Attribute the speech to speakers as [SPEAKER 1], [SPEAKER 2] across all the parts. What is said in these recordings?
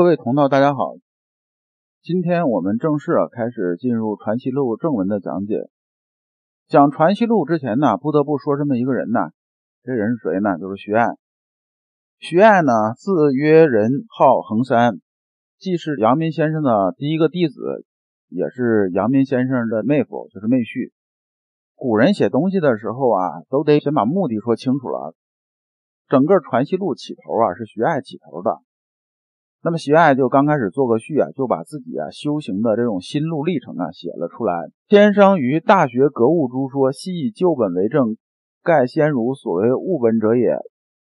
[SPEAKER 1] 各位同道，大家好。今天我们正式开始进入《传习录》正文的讲解。讲《传习录》之前呢，不得不说这么一个人呢。这人是谁呢？就是徐爱。徐爱呢，字曰仁，号衡山，既是阳明先生的第一个弟子，也是阳明先生的妹夫，就是妹婿。古人写东西的时候啊，都得先把目的说清楚了。整个《传习录》起头啊，是徐爱起头的。那么徐爱就刚开始做个序啊，就把自己啊修行的这种心路历程啊写了出来。天生于《大学格物诸说》，系以旧本为证，盖先儒所谓物本者也。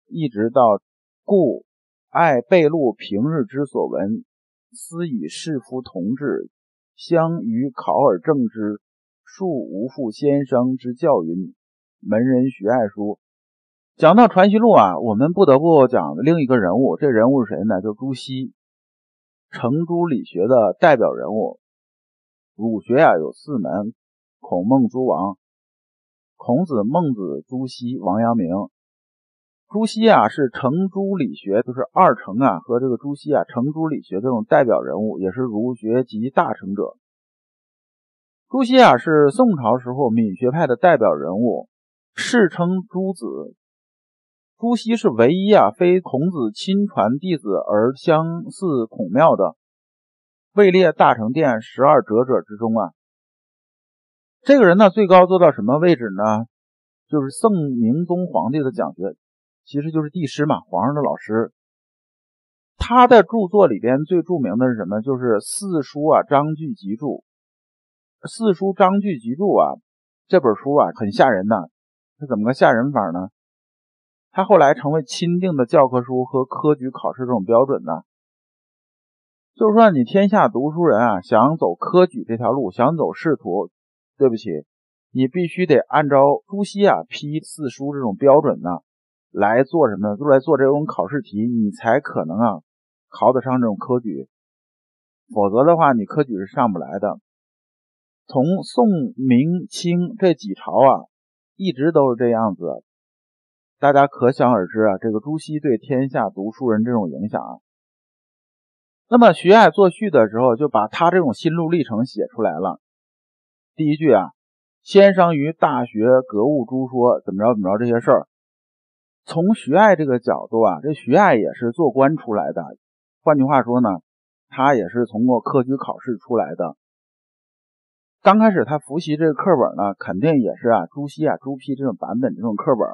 [SPEAKER 1] 一直到故爱备录平日之所闻，思以士夫同志，相与考而正之，庶无复先生之教云。门人徐爱书。讲到《传习录》啊，我们不得不讲另一个人物。这人物是谁呢？就朱熹，程朱理学的代表人物。儒学啊有四门：孔孟诸王，孔子、孟子、朱熹、王阳明。朱熹啊是程朱理学，就是二程啊和这个朱熹啊，程朱理学这种代表人物，也是儒学集大成者。朱熹啊是宋朝时候闽学派的代表人物，世称朱子。朱熹是唯一啊，非孔子亲传弟子而相似孔庙的，位列大成殿十二哲者之中啊。这个人呢，最高做到什么位置呢？就是宋明宗皇帝的讲学，其实就是帝师嘛，皇上的老师。他的著作里边最著名的是什么？就是《四书》啊，《章句集注》。《四书》《章句集注》啊，这本书啊，很吓人的。它怎么个吓人法呢？他后来成为钦定的教科书和科举考试这种标准呢。就是说，你天下读书人啊，想走科举这条路，想走仕途，对不起，你必须得按照朱熹啊批四书这种标准呢来做什么？就来做这种考试题，你才可能啊考得上这种科举。否则的话，你科举是上不来的。从宋、明、清这几朝啊，一直都是这样子。大家可想而知啊，这个朱熹对天下读书人这种影响啊。那么徐爱作序的时候，就把他这种心路历程写出来了。第一句啊，先生于大学格物诸说，怎么着怎么着这些事儿。从徐爱这个角度啊，这徐爱也是做官出来的。换句话说呢，他也是通过科举考试出来的。刚开始他复习这个课本呢，肯定也是啊朱熹啊朱批这种版本这种课本。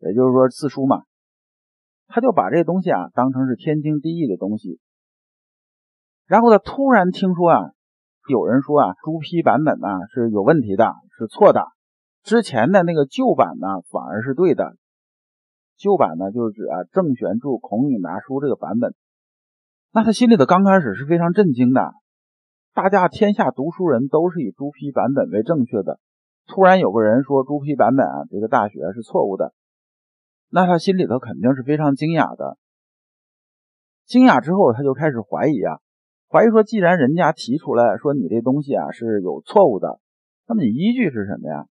[SPEAKER 1] 也就是说四书嘛，他就把这东西啊当成是天经地义的东西。然后他突然听说啊，有人说啊朱批版本呢是有问题的，是错的。之前的那个旧版呢反而是对的。旧版呢就是指啊郑玄著《孔颖达书》这个版本。那他心里头刚开始是非常震惊的。大家天下读书人都是以朱批版本为正确的，突然有个人说朱批版本啊这个大学是错误的。那他心里头肯定是非常惊讶的，惊讶之后他就开始怀疑啊，怀疑说，既然人家提出来说你这东西啊是有错误的，那么你依据是什么呀？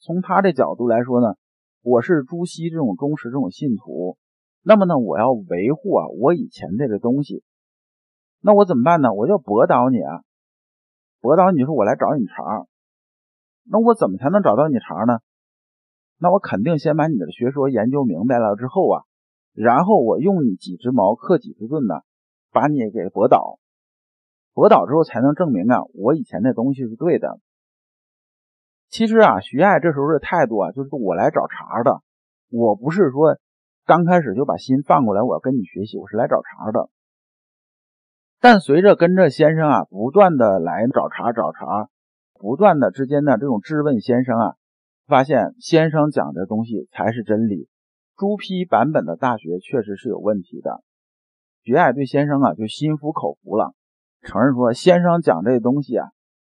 [SPEAKER 1] 从他这角度来说呢，我是朱熹这种忠实这种信徒，那么呢，我要维护啊我以前这个东西，那我怎么办呢？我就驳倒你啊，驳倒你说我来找你茬，那我怎么才能找到你茬呢？那我肯定先把你的学说研究明白了之后啊，然后我用你几只矛克几只盾呢，把你给驳倒，驳倒之后才能证明啊，我以前那东西是对的。其实啊，徐爱这时候的态度啊，就是我来找茬的，我不是说刚开始就把心放过来，我要跟你学习，我是来找茬的。但随着跟着先生啊，不断的来找茬找茬，不断的之间的这种质问先生啊。发现先生讲的东西才是真理，朱批版本的大学确实是有问题的。徐爱对先生啊就心服口服了，承认说先生讲这东西啊，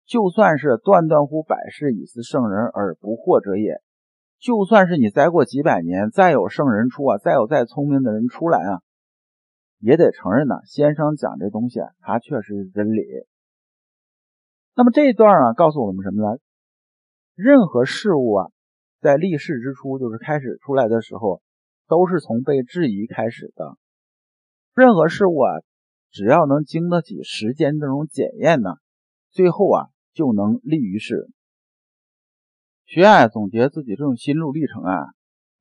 [SPEAKER 1] 就算是断断乎百世以思圣人而不惑者也，就算是你再过几百年再有圣人出啊，再有再聪明的人出来啊，也得承认呢，先生讲这东西啊，他确实是真理。那么这一段啊，告诉我们什么呢？任何事物啊，在立世之初，就是开始出来的时候，都是从被质疑开始的。任何事物啊，只要能经得起时间这种检验呢，最后啊就能立于世。徐爱总结自己这种心路历程啊，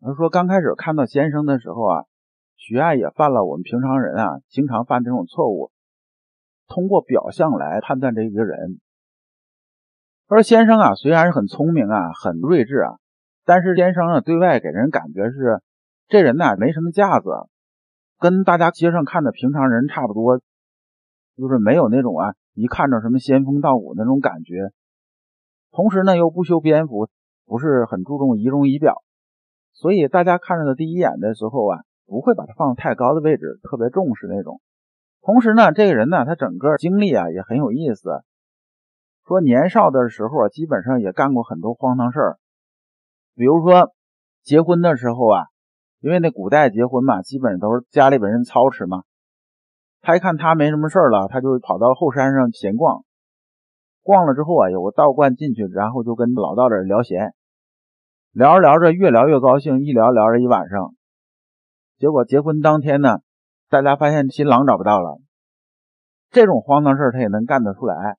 [SPEAKER 1] 他说刚开始看到先生的时候啊，徐爱也犯了我们平常人啊经常犯这种错误，通过表象来判断这一个人。他说先生啊，虽然是很聪明啊，很睿智啊，但是先生呢，对外给人感觉是这人呢没什么架子，跟大家街上看的平常人差不多，就是没有那种啊一看着什么仙风道骨那种感觉。同时呢，又不修边幅，不是很注重仪容仪表，所以大家看着的第一眼的时候啊，不会把他放太高的位置，特别重视那种。同时呢，这个人呢，他整个经历啊也很有意思。说年少的时候啊，基本上也干过很多荒唐事儿，比如说结婚的时候啊，因为那古代结婚嘛，基本都是家里本身操持嘛。他一看他没什么事儿了，他就跑到后山上闲逛。逛了之后啊，有个道观进去，然后就跟老道这聊闲，聊着聊着越聊越高兴，一聊聊着一晚上。结果结婚当天呢，大家发现新郎找不到了。这种荒唐事儿他也能干得出来。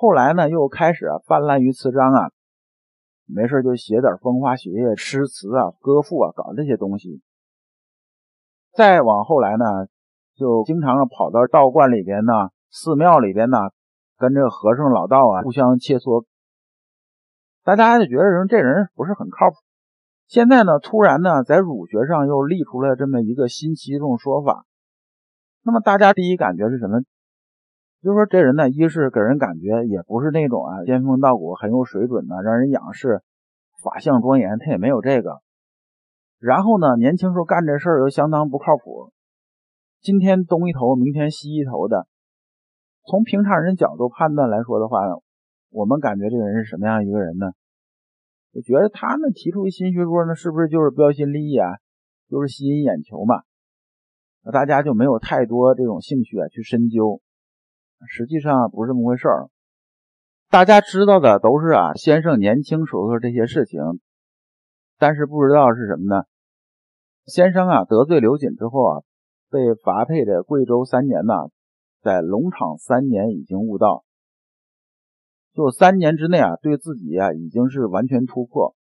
[SPEAKER 1] 后来呢，又开始啊泛滥于词章啊，没事就写点风花雪月、诗词啊、歌赋啊，搞这些东西。再往后来呢，就经常跑到道观里边呢、寺庙里边呢，跟这和尚老道啊互相切磋。大家就觉得人这人不是很靠谱。现在呢，突然呢，在儒学上又立出了这么一个新奇这种说法。那么大家第一感觉是什么？就是说，这人呢，一是给人感觉也不是那种啊仙风道骨、很有水准的，让人仰视、法相庄严，他也没有这个。然后呢，年轻时候干这事儿又相当不靠谱，今天东一头，明天西一头的。从平常人角度判断来说的话，我们感觉这个人是什么样一个人呢？就觉得他们提出新学说呢，是不是就是标新立异啊？就是吸引眼球嘛？那大家就没有太多这种兴趣啊去深究。实际上不是这么回事儿，大家知道的都是啊，先生年轻时候这些事情，但是不知道是什么呢？先生啊得罪刘瑾之后啊，被罚配的贵州三年呐，在龙场三年已经悟道，就三年之内啊，对自己啊已经是完全突破，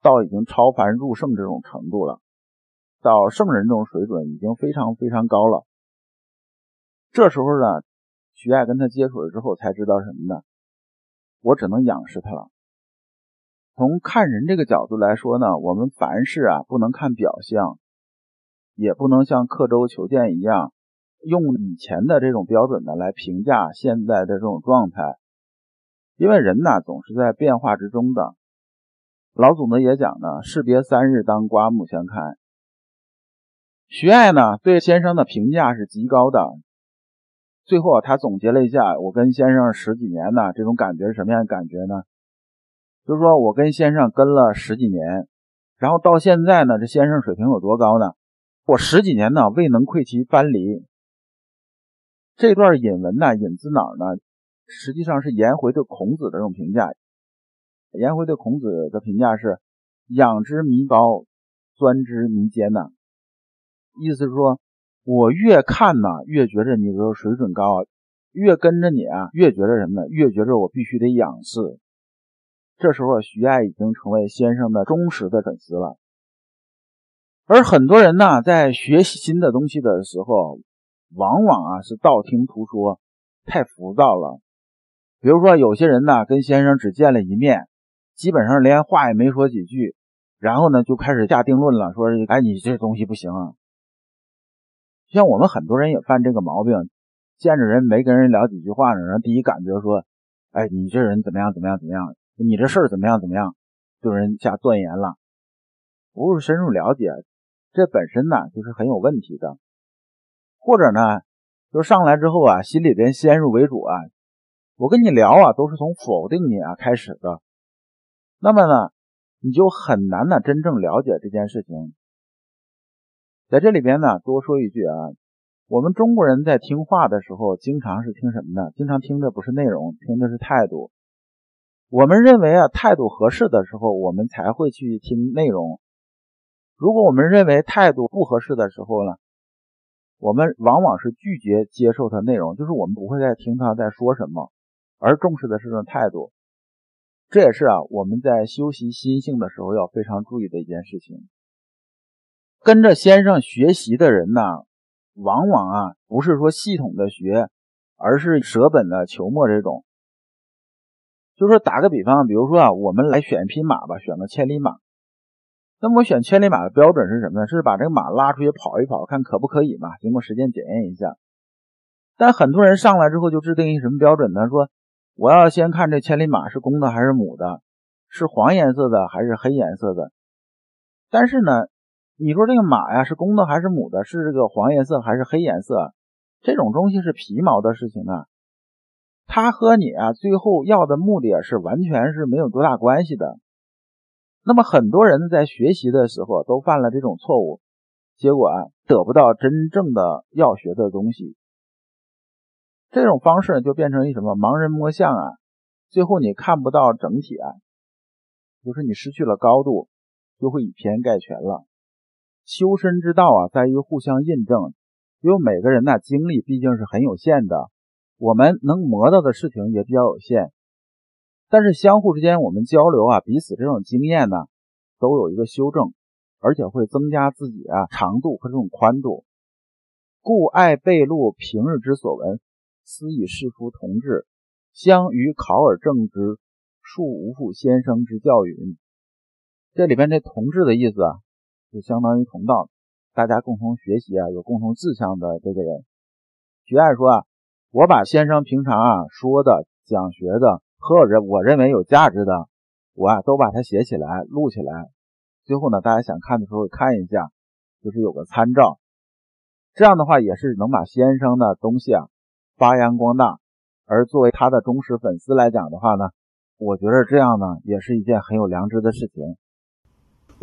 [SPEAKER 1] 到已经超凡入圣这种程度了，到圣人这种水准已经非常非常高了。这时候呢。徐爱跟他接触了之后，才知道什么呢？我只能仰视他了。从看人这个角度来说呢，我们凡事啊不能看表象，也不能像刻舟求剑一样，用以前的这种标准呢来评价现在的这种状态。因为人呢总是在变化之中的。老祖呢也讲呢，士别三日，当刮目相看。徐爱呢对先生的评价是极高的。最后啊，他总结了一下，我跟先生十几年呢，这种感觉是什么样的感觉呢？就是说我跟先生跟了十几年，然后到现在呢，这先生水平有多高呢？我十几年呢未能窥其藩篱。这段引文呢引自哪儿呢？实际上是颜回对孔子的这种评价。颜回对孔子的评价是：仰之弥高，钻之弥坚呐。意思是说。我越看呢，越觉着你的水准高，越跟着你啊，越觉着什么呢？越觉着我必须得仰视。这时候，徐爱已经成为先生的忠实的粉丝了。而很多人呢，在学习新的东西的时候，往往啊是道听途说，太浮躁了。比如说，有些人呢，跟先生只见了一面，基本上连话也没说几句，然后呢，就开始下定论了，说：“哎，你这东西不行啊。”像我们很多人也犯这个毛病，见着人没跟人聊几句话呢，然后第一感觉说，哎，你这人怎么样怎么样怎么样，你这事儿怎么样怎么样，对人下断言了，不是深入了解，这本身呢就是很有问题的。或者呢，就上来之后啊，心里边先入为主啊，我跟你聊啊，都是从否定你啊开始的，那么呢，你就很难呢真正了解这件事情。在这里边呢，多说一句啊，我们中国人在听话的时候，经常是听什么呢？经常听的不是内容，听的是态度。我们认为啊，态度合适的时候，我们才会去听内容。如果我们认为态度不合适的时候呢，我们往往是拒绝接受它内容，就是我们不会再听他在说什么，而重视的是这种态度。这也是啊，我们在修习心性的时候要非常注意的一件事情。跟着先生学习的人呢，往往啊不是说系统的学，而是舍本的求末这种。就说打个比方，比如说啊，我们来选一匹马吧，选个千里马。那么我选千里马的标准是什么呢？是把这个马拉出去跑一跑，看可不可以嘛？经过时间检验一下。但很多人上来之后就制定一什么标准呢？说。我要先看这千里马是公的还是母的，是黄颜色的还是黑颜色的。但是呢，你说这个马呀是公的还是母的，是这个黄颜色还是黑颜色，这种东西是皮毛的事情啊。它和你啊最后要的目的是完全是没有多大关系的。那么很多人在学习的时候都犯了这种错误，结果啊得不到真正的要学的东西。这种方式就变成一什么盲人摸象啊，最后你看不到整体啊，就是你失去了高度，就会以偏概全了。修身之道啊，在于互相印证，因为每个人呢精力毕竟是很有限的，我们能磨到的事情也比较有限，但是相互之间我们交流啊，彼此这种经验呢，都有一个修正，而且会增加自己啊长度和这种宽度。故爱备录平日之所闻。思以士夫同志，相与考而正之，恕无负先生之教云。这里边这同志的意思啊，就相当于同道，大家共同学习啊，有共同志向的这个人。徐爱说啊，我把先生平常啊说的、讲学的，或者我认为有价值的，我啊都把它写起来、录起来。最后呢，大家想看的时候看一下，就是有个参照。这样的话，也是能把先生的东西啊。发扬光大，而作为他的忠实粉丝来讲的话呢，我觉得这样呢也是一件很有良知的事情。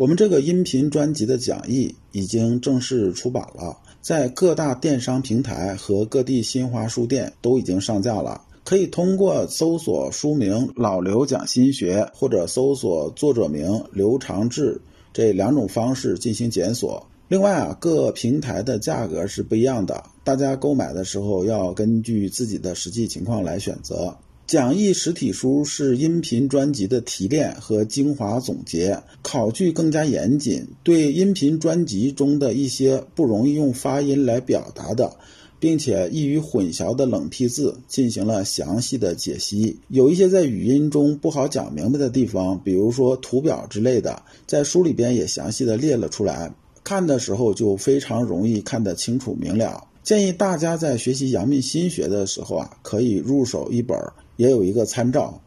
[SPEAKER 2] 我们这个音频专辑的讲义已经正式出版了，在各大电商平台和各地新华书店都已经上架了，可以通过搜索书名“老刘讲心学”或者搜索作者名刘长志这两种方式进行检索。另外啊，各平台的价格是不一样的，大家购买的时候要根据自己的实际情况来选择。讲义实体书是音频专辑的提炼和精华总结，考据更加严谨，对音频专辑中的一些不容易用发音来表达的，并且易于混淆的冷僻字进行了详细的解析。有一些在语音中不好讲明白的地方，比如说图表之类的，在书里边也详细的列了出来。看的时候就非常容易看得清楚明了。建议大家在学习阳明心学的时候啊，可以入手一本，也有一个参照。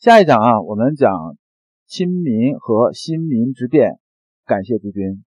[SPEAKER 1] 下一讲啊，我们讲亲民和新民之变。感谢诸君。